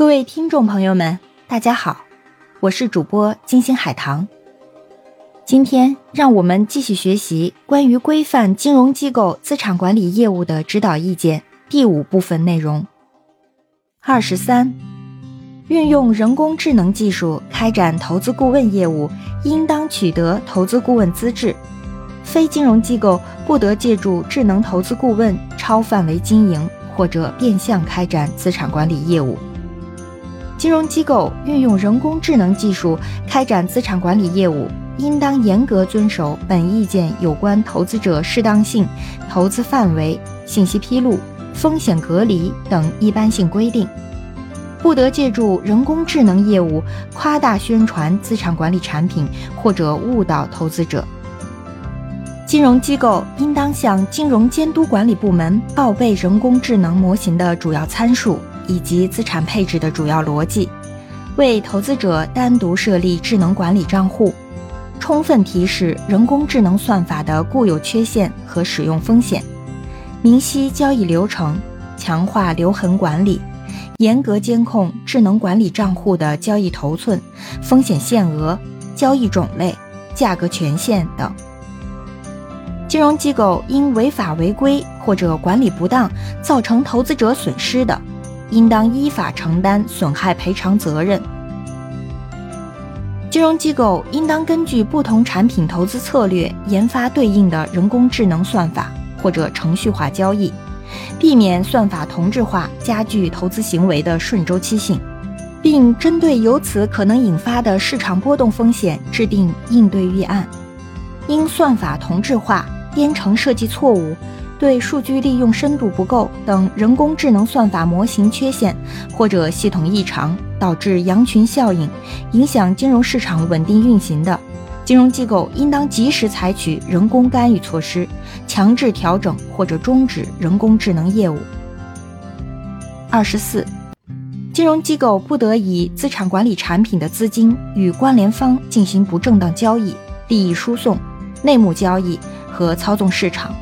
各位听众朋友们，大家好，我是主播金星海棠。今天让我们继续学习关于规范金融机构资产管理业务的指导意见第五部分内容。二十三，运用人工智能技术开展投资顾问业务，应当取得投资顾问资质。非金融机构不得借助智能投资顾问超范围经营或者变相开展资产管理业务。金融机构运用人工智能技术开展资产管理业务，应当严格遵守本意见有关投资者适当性、投资范围、信息披露、风险隔离等一般性规定，不得借助人工智能业务夸大宣传资产管理产品或者误导投资者。金融机构应当向金融监督管理部门报备人工智能模型的主要参数。以及资产配置的主要逻辑，为投资者单独设立智能管理账户，充分提示人工智能算法的固有缺陷和使用风险，明晰交易流程，强化留痕管理，严格监控智能管理账户的交易头寸、风险限额、交易种类、价格权限等。金融机构因违法违规或者管理不当造成投资者损失的，应当依法承担损害赔偿责任。金融机构应当根据不同产品投资策略研发对应的人工智能算法或者程序化交易，避免算法同质化加剧投资行为的顺周期性，并针对由此可能引发的市场波动风险制定应对预案。因算法同质化、编程设计错误。对数据利用深度不够等人工智能算法模型缺陷或者系统异常导致羊群效应，影响金融市场稳定运行的，金融机构应当及时采取人工干预措施，强制调整或者终止人工智能业务。二十四，金融机构不得以资产管理产品的资金与关联方进行不正当交易、利益输送、内幕交易和操纵市场。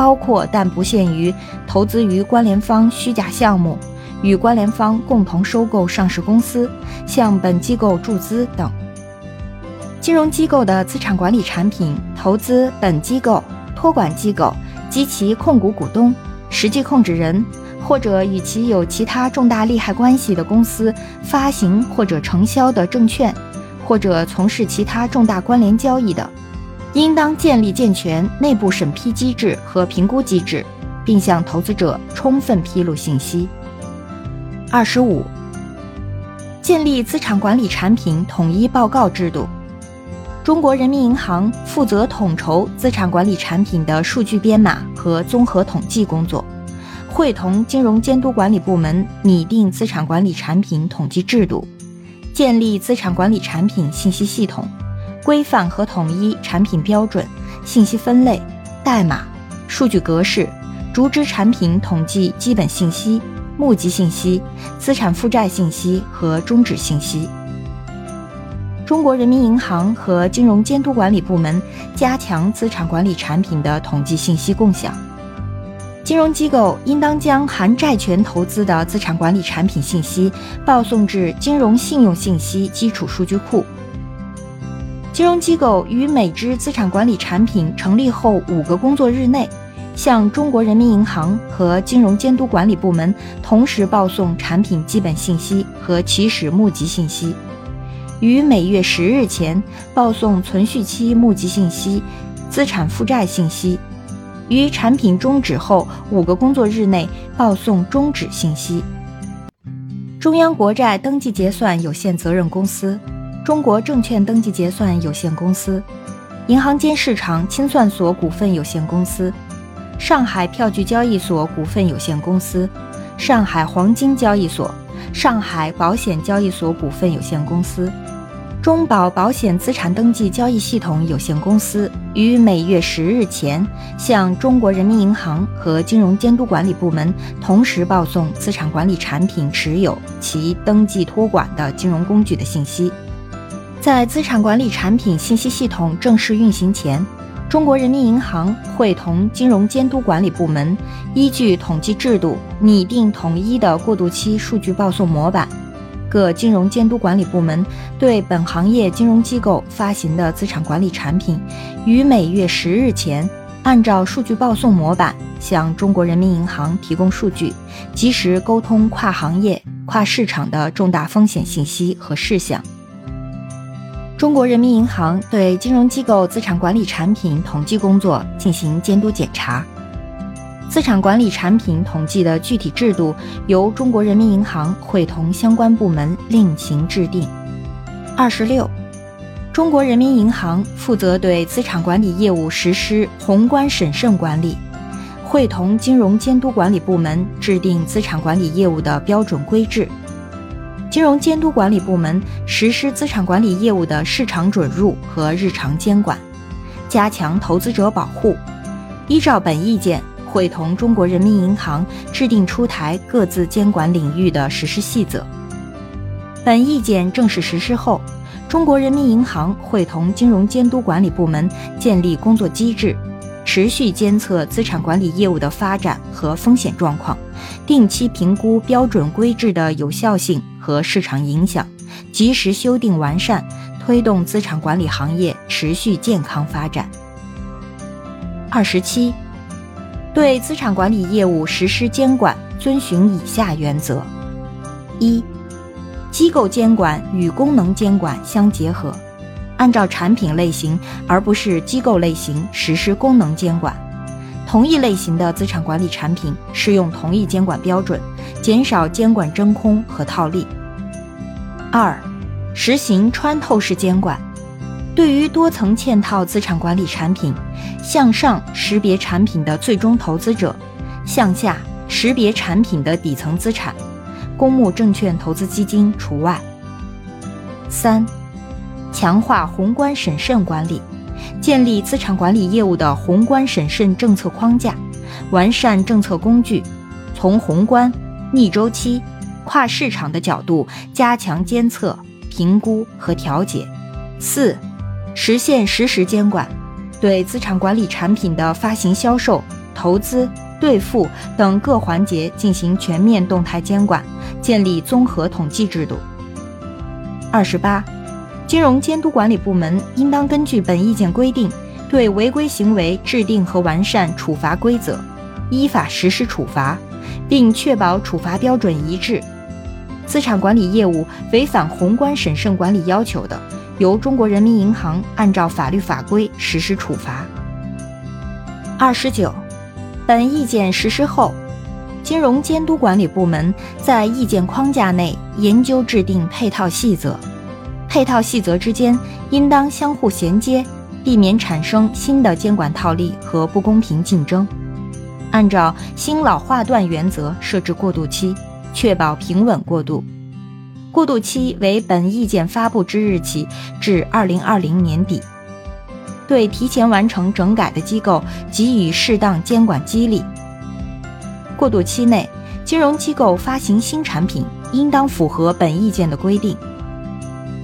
包括但不限于投资于关联方虚假项目，与关联方共同收购上市公司，向本机构注资等。金融机构的资产管理产品投资本机构、托管机构及其控股股东、实际控制人或者与其有其他重大利害关系的公司发行或者承销的证券，或者从事其他重大关联交易的。应当建立健全内部审批机制和评估机制，并向投资者充分披露信息。二十五，建立资产管理产品统一报告制度。中国人民银行负责统筹资产管理产品的数据编码和综合统计工作，会同金融监督管理部门拟定资产管理产品统计制度，建立资产管理产品信息系统。规范和统一产品标准、信息分类、代码、数据格式、逐支产品统计基本信息、募集信息、资产负债信息和终止信息。中国人民银行和金融监督管理部门加强资产管理产品的统计信息共享。金融机构应当将含债权投资的资产管理产品信息报送至金融信用信息基础数据库。金融机构于每支资产管理产品成立后五个工作日内，向中国人民银行和金融监督管理部门同时报送产品基本信息和起始募集信息；于每月十日前报送存续期募集信息、资产负债信息；于产品终止后五个工作日内报送终止信息。中央国债登记结算有限责任公司。中国证券登记结算有限公司、银行间市场清算所股份有限公司、上海票据交易所股份有限公司、上海黄金交易所、上海保险交易所股份有限公司、中保保险资产登记交易系统有限公司于每月十日前向中国人民银行和金融监督管理部门同时报送资产管理产品持有其登记托管的金融工具的信息。在资产管理产品信息系统正式运行前，中国人民银行会同金融监督管理部门，依据统计制度拟定统一的过渡期数据报送模板。各金融监督管理部门对本行业金融机构发行的资产管理产品，于每月十日前，按照数据报送模板向中国人民银行提供数据，及时沟通跨行业、跨市场的重大风险信息和事项。中国人民银行对金融机构资产管理产品统计工作进行监督检查。资产管理产品统计的具体制度由中国人民银行会同相关部门另行制定。二十六，中国人民银行负责对资产管理业务实施宏观审慎管理，会同金融监督管理部门制定资产管理业务的标准规制。金融监督管理部门实施资产管理业务的市场准入和日常监管，加强投资者保护。依照本意见，会同中国人民银行制定出台各自监管领域的实施细则。本意见正式实施后，中国人民银行会同金融监督管理部门建立工作机制。持续监测资产管理业务的发展和风险状况，定期评估标准规制的有效性和市场影响，及时修订完善，推动资产管理行业持续健康发展。二十七，对资产管理业务实施监管，遵循以下原则：一、机构监管与功能监管相结合。按照产品类型而不是机构类型实施功能监管，同一类型的资产管理产品适用同一监管标准，减少监管真空和套利。二，实行穿透式监管，对于多层嵌套资产管理产品，向上识别产品的最终投资者，向下识别产品的底层资产，公募证券投资基金除外。三。强化宏观审慎管理，建立资产管理业务的宏观审慎政策框架，完善政策工具，从宏观、逆周期、跨市场的角度加强监测、评估和调节。四、实现实时监管，对资产管理产品的发行、销售、投资、兑付等各环节进行全面动态监管，建立综合统计制度。二十八。金融监督管理部门应当根据本意见规定，对违规行为制定和完善处罚规则，依法实施处罚，并确保处罚标准一致。资产管理业务违反宏观审慎管理要求的，由中国人民银行按照法律法规实施处罚。二十九，本意见实施后，金融监督管理部门在意见框架内研究制定配套细则。配套细则之间应当相互衔接，避免产生新的监管套利和不公平竞争。按照新老划段原则设置过渡期，确保平稳过渡。过渡期为本意见发布之日起至二零二零年底。对提前完成整改的机构给予适当监管激励。过渡期内，金融机构发行新产品应当符合本意见的规定。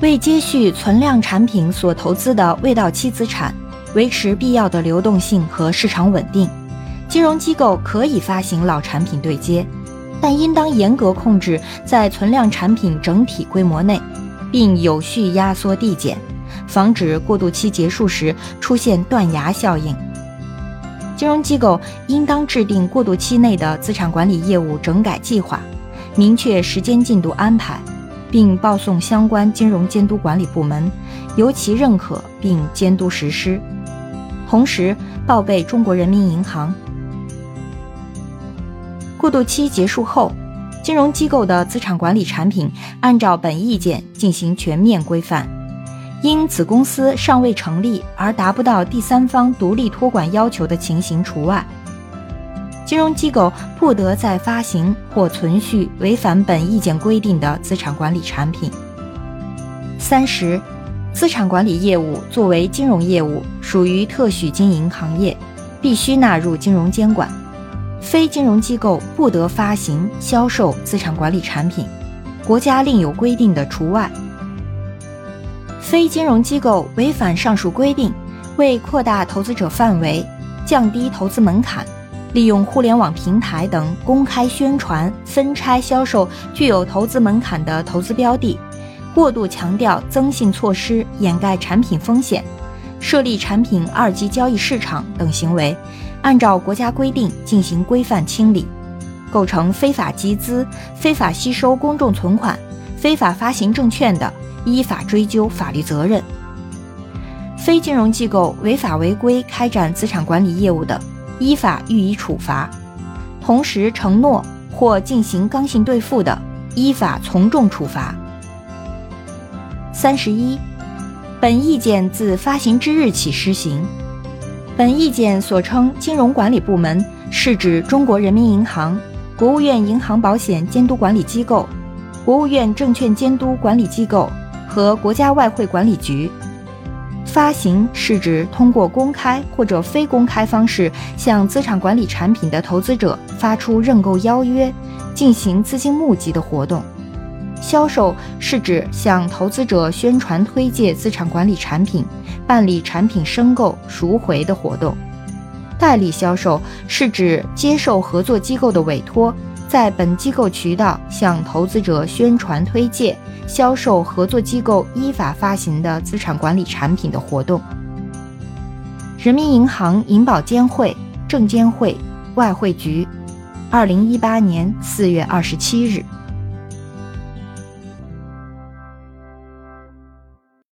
为接续存量产品所投资的未到期资产，维持必要的流动性和市场稳定，金融机构可以发行老产品对接，但应当严格控制在存量产品整体规模内，并有序压缩递减，防止过渡期结束时出现断崖效应。金融机构应当制定过渡期内的资产管理业务整改计划，明确时间进度安排。并报送相关金融监督管理部门，由其认可并监督实施，同时报备中国人民银行。过渡期结束后，金融机构的资产管理产品按照本意见进行全面规范，因子公司尚未成立而达不到第三方独立托管要求的情形除外。金融机构不得再发行或存续违反本意见规定的资产管理产品。三十，资产管理业务作为金融业务，属于特许经营行业，必须纳入金融监管。非金融机构不得发行、销售资产管理产品，国家另有规定的除外。非金融机构违反上述规定，为扩大投资者范围，降低投资门槛，利用互联网平台等公开宣传、分拆销售具有投资门槛的投资标的，过度强调增信措施掩盖产品风险，设立产品二级交易市场等行为，按照国家规定进行规范清理，构成非法集资、非法吸收公众存款、非法发行证券的，依法追究法律责任。非金融机构违法违规开展资产管理业务的，依法予以处罚；同时承诺或进行刚性兑付的，依法从重处罚。三十一，本意见自发行之日起施行。本意见所称金融管理部门，是指中国人民银行、国务院银行保险监督管理机构、国务院证券监督管理机构和国家外汇管理局。发行是指通过公开或者非公开方式向资产管理产品的投资者发出认购邀约，进行资金募集的活动；销售是指向投资者宣传推介资产管理产品，办理产品申购赎回的活动；代理销售是指接受合作机构的委托。在本机构渠道向投资者宣传推介、销售合作机构依法发行的资产管理产品的活动。人民银行银保监会、证监会、外汇局，二零一八年四月二十七日。